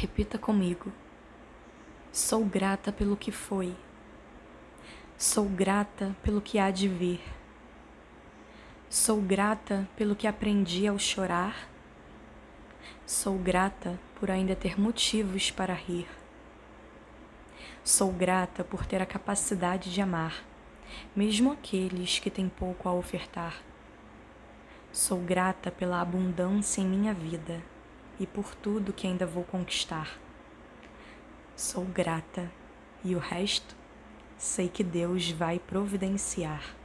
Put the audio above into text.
Repita comigo. Sou grata pelo que foi. Sou grata pelo que há de vir. Sou grata pelo que aprendi ao chorar. Sou grata por ainda ter motivos para rir. Sou grata por ter a capacidade de amar, mesmo aqueles que têm pouco a ofertar. Sou grata pela abundância em minha vida e por tudo que ainda vou conquistar. Sou grata e o resto sei que Deus vai providenciar.